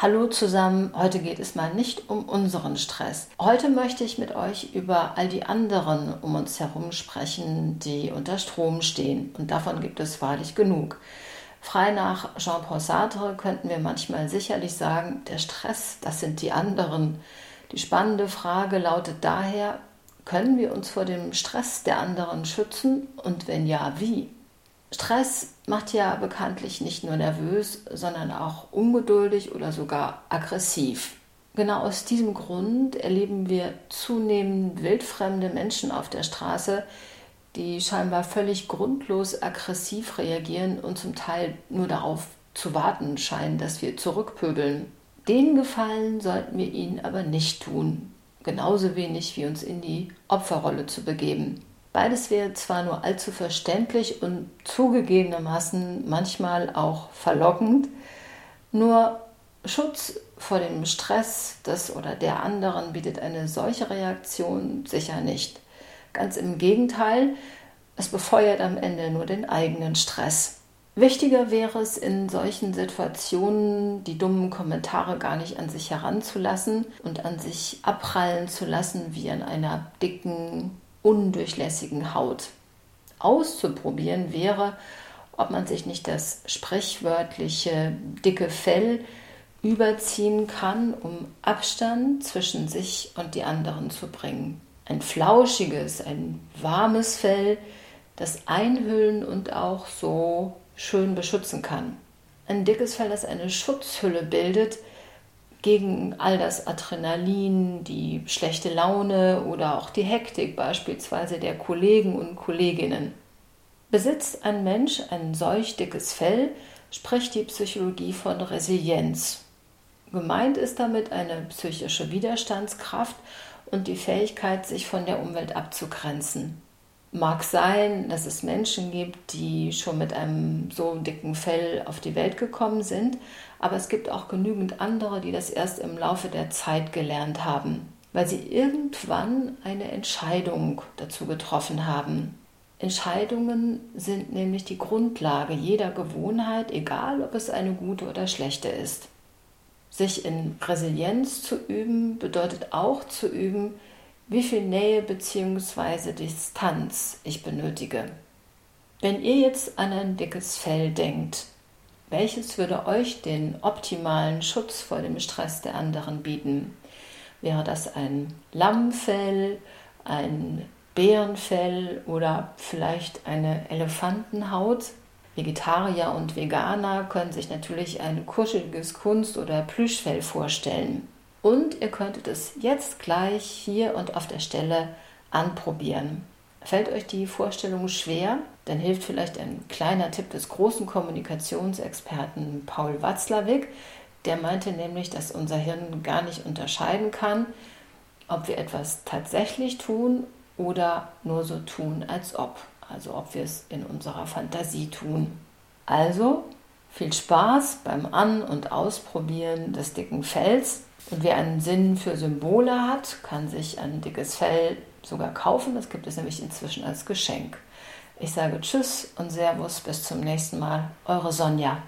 Hallo zusammen, heute geht es mal nicht um unseren Stress. Heute möchte ich mit euch über all die anderen um uns herum sprechen, die unter Strom stehen. Und davon gibt es wahrlich genug. Frei nach Jean-Paul Sartre könnten wir manchmal sicherlich sagen, der Stress, das sind die anderen. Die spannende Frage lautet daher, können wir uns vor dem Stress der anderen schützen und wenn ja, wie? Stress macht ja bekanntlich nicht nur nervös, sondern auch ungeduldig oder sogar aggressiv. Genau aus diesem Grund erleben wir zunehmend wildfremde Menschen auf der Straße, die scheinbar völlig grundlos aggressiv reagieren und zum Teil nur darauf zu warten scheinen, dass wir zurückpöbeln. Den Gefallen sollten wir ihnen aber nicht tun, genauso wenig wie uns in die Opferrolle zu begeben. Beides wäre zwar nur allzu verständlich und zugegebenermaßen manchmal auch verlockend, nur Schutz vor dem Stress des oder der anderen bietet eine solche Reaktion sicher nicht. Ganz im Gegenteil, es befeuert am Ende nur den eigenen Stress. Wichtiger wäre es in solchen Situationen, die dummen Kommentare gar nicht an sich heranzulassen und an sich abprallen zu lassen wie an einer dicken, undurchlässigen Haut. Auszuprobieren wäre, ob man sich nicht das sprichwörtliche dicke Fell überziehen kann, um Abstand zwischen sich und die anderen zu bringen. Ein flauschiges, ein warmes Fell, das einhüllen und auch so schön beschützen kann. Ein dickes Fell, das eine Schutzhülle bildet, gegen all das Adrenalin, die schlechte Laune oder auch die Hektik beispielsweise der Kollegen und Kolleginnen. Besitzt ein Mensch ein solch dickes Fell, spricht die Psychologie von Resilienz. Gemeint ist damit eine psychische Widerstandskraft und die Fähigkeit, sich von der Umwelt abzugrenzen. Mag sein, dass es Menschen gibt, die schon mit einem so dicken Fell auf die Welt gekommen sind, aber es gibt auch genügend andere, die das erst im Laufe der Zeit gelernt haben, weil sie irgendwann eine Entscheidung dazu getroffen haben. Entscheidungen sind nämlich die Grundlage jeder Gewohnheit, egal ob es eine gute oder schlechte ist. Sich in Resilienz zu üben bedeutet auch zu üben, wie viel Nähe bzw. Distanz ich benötige. Wenn ihr jetzt an ein dickes Fell denkt, welches würde euch den optimalen Schutz vor dem Stress der anderen bieten? Wäre das ein Lammfell, ein Bärenfell oder vielleicht eine Elefantenhaut? Vegetarier und Veganer können sich natürlich ein kuscheliges Kunst- oder Plüschfell vorstellen. Und ihr könntet es jetzt gleich hier und auf der Stelle anprobieren. Fällt euch die Vorstellung schwer? Dann hilft vielleicht ein kleiner Tipp des großen Kommunikationsexperten Paul Watzlawick. Der meinte nämlich, dass unser Hirn gar nicht unterscheiden kann, ob wir etwas tatsächlich tun oder nur so tun, als ob. Also ob wir es in unserer Fantasie tun. Also viel Spaß beim An- und Ausprobieren des dicken Fells und wer einen Sinn für Symbole hat, kann sich ein dickes Fell sogar kaufen. Das gibt es nämlich inzwischen als Geschenk. Ich sage Tschüss und Servus, bis zum nächsten Mal. Eure Sonja.